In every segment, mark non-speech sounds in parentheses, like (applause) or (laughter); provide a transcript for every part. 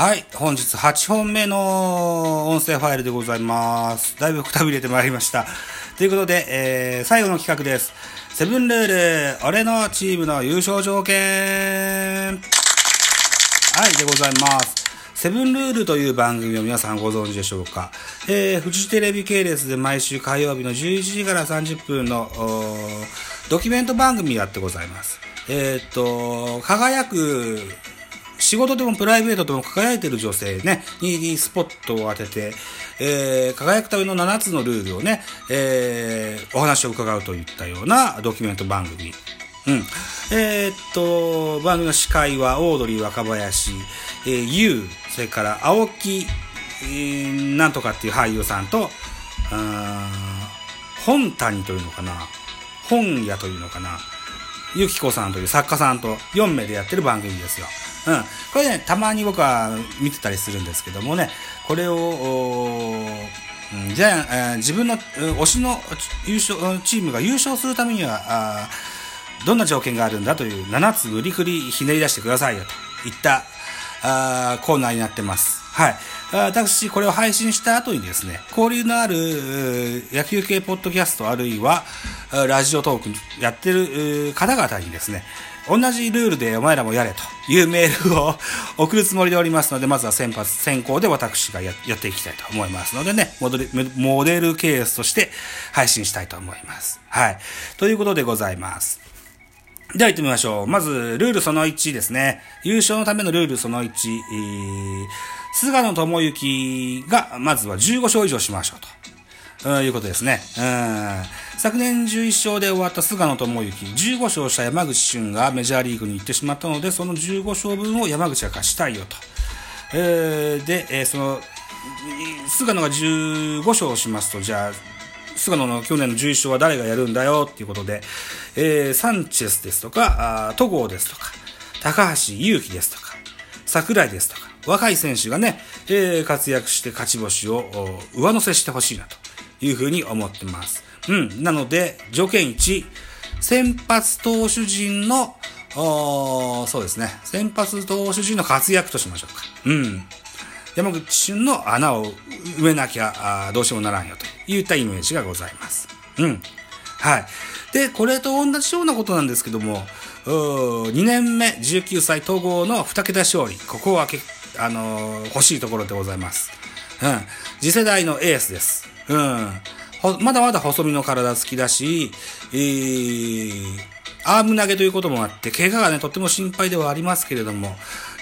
はい。本日8本目の音声ファイルでございます。だいぶくたびれてまいりました。ということで、えー、最後の企画です。セブンルール、俺のチームの優勝条件はい、でございます。セブンルールという番組を皆さんご存知でしょうか。えー、フジテレビ系列で毎週火曜日の11時から30分のドキュメント番組やってございます。えーっと、輝く仕事でもプライベートでも輝いてる女性ね、にスポットを当てて、えー、輝くための7つのルールをね、えー、お話を伺うといったようなドキュメント番組。うん。えーっと、番組の司会はオードリー若林、えー、ゆう、それから青木、えーなんとかっていう俳優さんと、あ本谷というのかな？本屋というのかな？ゆきこさんという作家さんと4名でやってる番組ですよ。うん。これね、たまに僕は見てたりするんですけどもね、これを、じゃあ、えー自分の推しの優勝チームが優勝するためには、あどんな条件があるんだという7つ無理くりひねり出してくださいよといったあコーナーになってます。はい。私、これを配信した後にですね、交流のある野球系ポッドキャストあるいはラジオトークやってる方々にですね、同じルールでお前らもやれというメールを (laughs) 送るつもりでおりますので、まずは先発、先行で私がややっていきたいと思いますのでね、モデルモデルケースとして配信したいと思います。はい。ということでございます。では行ってみましょう。まず、ルールその1ですね。優勝のためのルールその1。えー、菅野智之が、まずは15勝以上しましょうと。いうことですね。うん。昨年11勝で終わった菅野智之、15勝した山口俊がメジャーリーグに行ってしまったので、その15勝分を山口が勝ちたいよと。えーで、えーその、菅野が15勝しますと、じゃあ、菅野の去年の11勝は誰がやるんだよっていうことで、えーサンチェスですとか、戸郷ですとか、高橋祐希ですとか、桜井ですとか、若い選手がね、えー活躍して勝ち星を上乗せしてほしいなというふうに思ってます。うん。なので、条件1、先発投手陣の、そうですね、先発投手陣の活躍としましょうか。うん。山口俊の穴を埋めなきゃどうしてもならんよといったイメージがございます。うん。はい。で、これと同じようなことなんですけども、2年目、19歳統合の2桁勝利。ここはけ、あのー欲しいところでございます。うん。次世代のエースです。うん。まだまだ細身の体つきだし、えー、アーム投げということもあって、怪我がね、とっても心配ではありますけれども、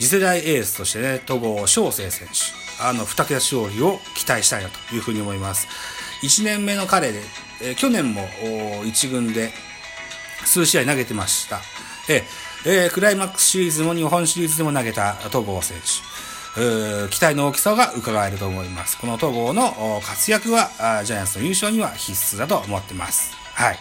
次世代エースとしてね、戸郷翔征選手、あの、二桁勝利を期待したいなというふうに思います。1年目の彼で、え去年もお一軍で数試合投げてました。えーえークライマックスシリーズも日本シリーズでも投げた戸郷選手。えー期待の大きさが伺えると思います。この戸郷の活躍はジャイアンツの優勝には必須だと思ってます。はい。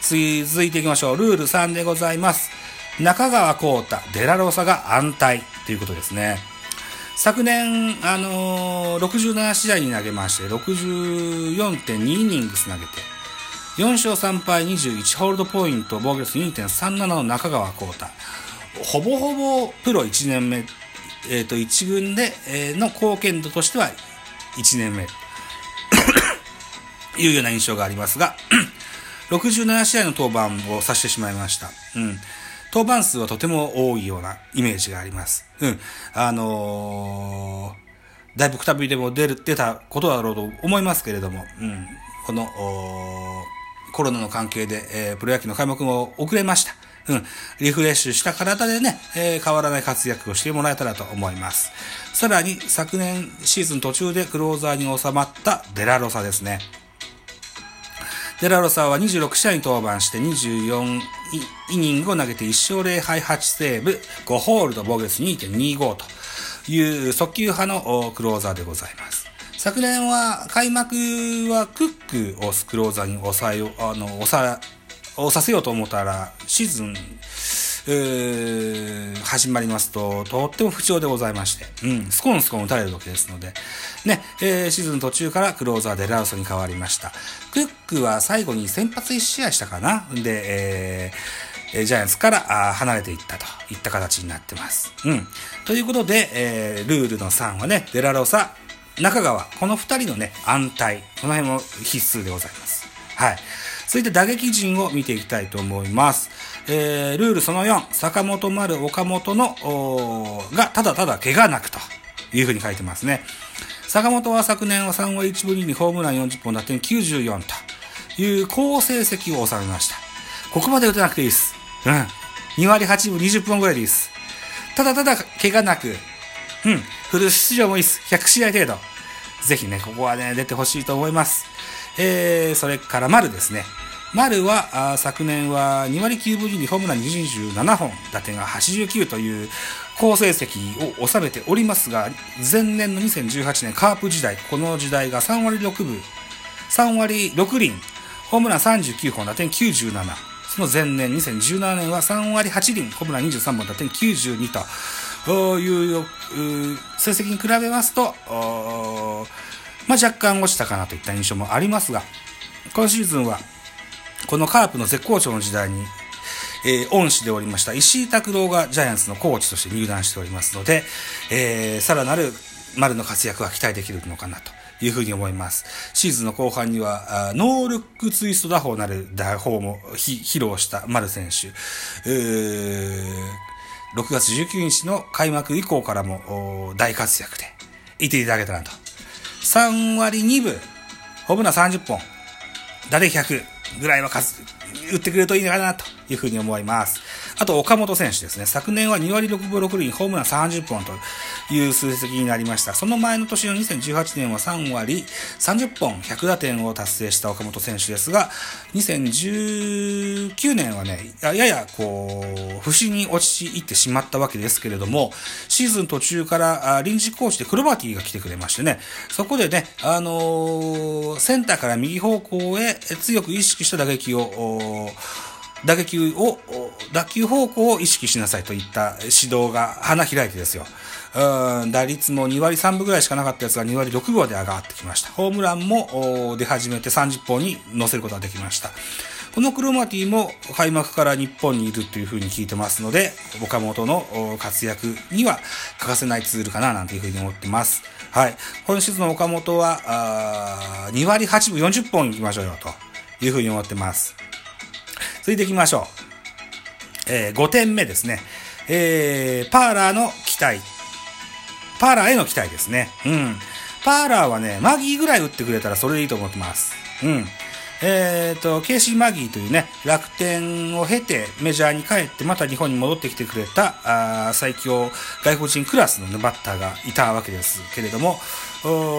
続いていきましょう。ルール3でございます。中川幸太、デラロサが安泰ということですね。昨年、あのー67試合に投げまして、64.2イニングス投げて、4勝3敗21ホールドポイント、防御率2.37の中川幸太。ほぼほぼプロ1年目、えっ、と、1軍で、えーの貢献度としては1年目。(coughs) いうような印象がありますが、(coughs) 67試合の登板をさせてしまいました。うん。登板数はとても多いようなイメージがあります。うん。あのーだいぶくたびれも出る、出たことだろうと思いますけれども、うん。この、コロナの関係で、えープロ野球の開幕も遅れました。うん。リフレッシュした体でね、えー変わらない活躍をしてもらえたらと思います。さらに、昨年シーズン途中でクローザーに収まったデラロサですね。デラロサは26試合に登板して24イニングを投げて1勝0敗8セーブ、5ホールド防御率2.25という速球派のクローザーでございます。昨年は開幕はクックをクローザーに抑え、あの、抑え、をさせようと思ったら、シーズン、始まりますと、とっても不調でございまして、うん、スコンスコン打たれるわけですので、ね、えー、シーズン途中からクローザーデラウソに変わりました。クックは最後に先発1試合したかなで、えー、ジャイアンツから離れていったといった形になってます。うん。ということで、えー、ルールの3はね、デラロサ、中川、この2人のね、安泰、この辺も必須でございます。はい。続いて打撃陣を見ていきたいと思います。えー、ルールその4、坂本丸、岡本の、が、ただただ怪我なくというふうに書いてますね。坂本は昨年は3割1分2にホームラン40本、打点94という好成績を収めました。ここまで打てなくていいです。うん。2割8分20本ぐらいでいいです。ただただ怪我なく、うん。フル出場もいいです。100試合程度。ぜひね、ここはね、出てほしいと思います。えー、それから丸ですね。丸は、昨年は2割9分2にホームラン27本、打点が89という好成績を収めておりますが、前年の2018年カープ時代、この時代が3割6分、3割6厘、ホームラン39本、打点97。その前年2017年は3割8厘、ホームラン23本、打点92という成績に比べますと、まあ、若干落ちたかなといった印象もありますが、今シーズンはこのカープの絶好調の時代に、えー、恩師でおりました石井拓郎がジャイアンツのコーチとして入団しておりますので、えー、さらなる丸の活躍は期待できるのかなというふうに思います。シーズンの後半には、ノールックツイスト打法なる打法も披露した丸選手。6月19日の開幕以降からも大活躍でいていただけたなと。3割2分、ホームラン30本、打点100。ぐらいは数、打ってくれるといいのかなというふうに思います。あと、岡本選手ですね。昨年は2割6分6厘、ホームラン30本という数字になりました。その前の年の2018年は3割30本、100打点を達成した岡本選手ですが、2019年はね、ややこう、不審に落ちいってしまったわけですけれども、シーズン途中から臨時コーチでクロバティが来てくれましてね、そこでね、あのー、センターから右方向へ強く意識した打撃を、打撃を、打球方向を意識しなさいといった指導が花開いてですよ。うん打率も2割3分ぐらいしかなかったやつが2割6分まで上がってきました。ホームランも出始めて30本に乗せることができました。このクロマティも開幕から日本にいるというふうに聞いてますので、岡本の活躍には欠かせないツールかななんていうふうに思ってます。はい。今シーズンの岡本は、あ2割8分40本いきましょうよというふうに思ってます。続いていきましょう。えー、5点目ですね。えー、パーラーの期待。パーラーへの期待ですね。うん。パーラーはね、マギーぐらい打ってくれたらそれでいいと思ってます。うん。えっ、ー、と、ケイシー・マギーというね、楽天を経てメジャーに帰ってまた日本に戻ってきてくれた、あ最強外国人クラスの、ね、バッターがいたわけですけれども、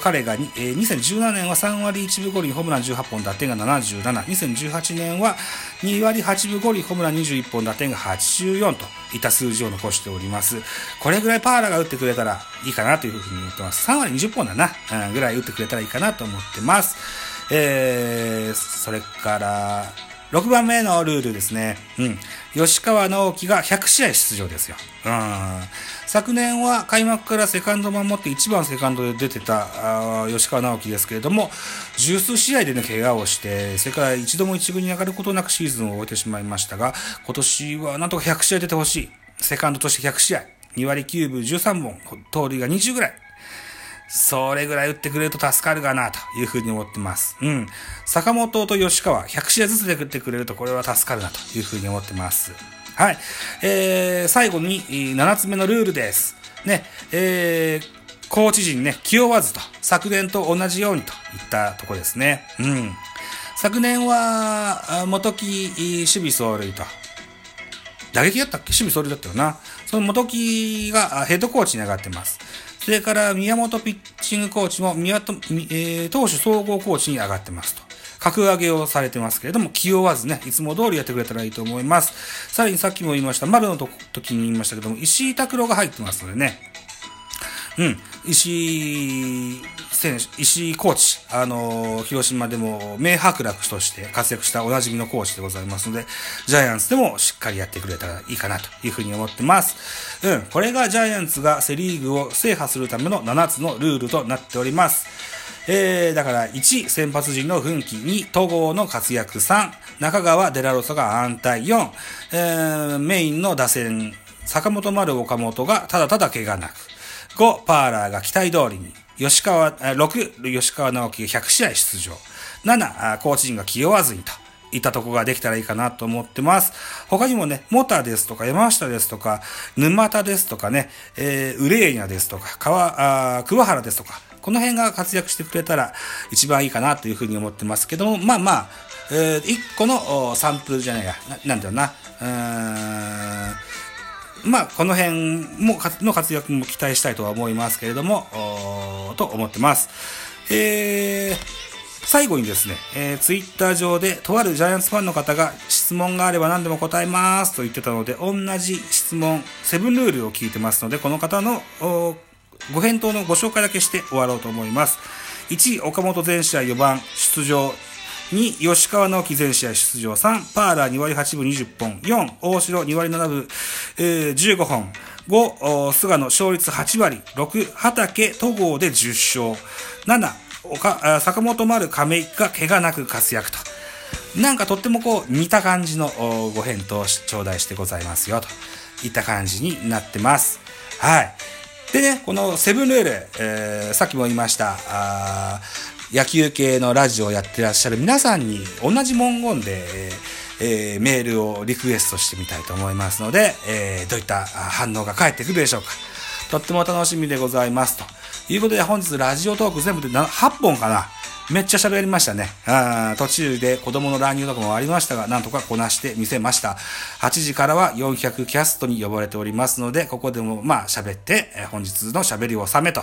彼が、えー、2017年は3割1分5厘ホームラン18本打点が77、2018年は2割8分5厘ホームラン21本打点が84といった数字を残しております。これぐらいパーラが打ってくれたらいいかなというふうに思ってます。3割20本だな、うん、ぐらい打ってくれたらいいかなと思ってます。えー、それから、6番目のルールですね。うん。吉川直樹が100試合出場ですよ。うん。昨年は開幕からセカンド守って1番セカンドで出てた吉川直樹ですけれども、十数試合でね、怪我をして、世界一度も一軍に上がることなくシーズンを終えてしまいましたが、今年はなんとか100試合出てほしい。セカンドとして100試合。2割9分13本、盗塁が20ぐらい。それぐらい打ってくれると助かるかなというふうに思ってます。うん。坂本と吉川、100試合ずつで打ってくれるとこれは助かるなというふうに思ってます。はい。えー、最後に7つ目のルールです。ね、えー、コーチ陣ね、気負わずと、昨年と同じようにといったとこですね。うん。昨年は、元木守備走塁と、打撃だったっけ？守備走塁だったよな。その元木がヘッドコーチに上がってます。それから宮本ピッチングコーチも宮と、えー、投手総合コーチに上がってますと。格上げをされてますけれども、気負わずね、いつも通りやってくれたらいいと思います。さらにさっきも言いました、丸の時に言いましたけども、石井拓郎が入ってますのでね。うん。石井選手、石井コーチ、あのー、広島でも名伯楽として活躍したおなじみのコーチでございますので、ジャイアンツでもしっかりやってくれたらいいかなというふうに思ってます。うん、これがジャイアンツがセリーグを制覇するための7つのルールとなっております。えー、だから1、先発陣の奮起、2、戸郷の活躍、3、中川、デラロサが安泰、4、えー、メインの打線、坂本丸岡本がただただ怪我なく、5、パーラーが期待通りに、吉川、6、吉川直樹が100試合出場、7、コーチ陣が気負わずにと。いったとこができたらいいかなと思ってます。他にもね、モタですとか、山下ですとか、沼田ですとかね、えー、ウレーニャですとか、川、あ桑原ですとか、この辺が活躍してくれたら一番いいかなというふうに思ってますけども、まあまあ、えー、一個のサンプルじゃないや、ななんだろうな、うーん、まあ、この辺も、の活躍も期待したいとは思いますけれども、と思ってます。えー、最後にですね、えー、ツイッター上で、とあるジャイアンツファンの方が質問があれば何でも答えますと言ってたので、同じ質問、セブンルールを聞いてますので、この方のご返答のご紹介だけして終わろうと思います。1、岡本全試合4番出場。2、吉川直樹全試合出場。3、パーラー2割8分20本。4、大城2割7分、えー、15本。5、菅野勝率8割。6、畑戸郷で10勝。7、岡坂本丸亀井が怪我なく活躍と。なんかとってもこう似た感じのご返答を頂戴してございますよといった感じになってます。はい。でね、このセブンルール、えー、さっきも言いました、野球系のラジオをやってらっしゃる皆さんに同じ文言で、えー、メールをリクエストしてみたいと思いますので、えー、どういった反応が返ってくるでしょうか。とっても楽しみでございますと。いうことで本日ラジオトーク全部で8本かな。めっちゃ喋りましたね。あ途中で子供の乱入とかもありましたが、なんとかこなしてみせました。8時からは400キャストに呼ばれておりますので、ここでもまあ喋って、本日の喋りを収めと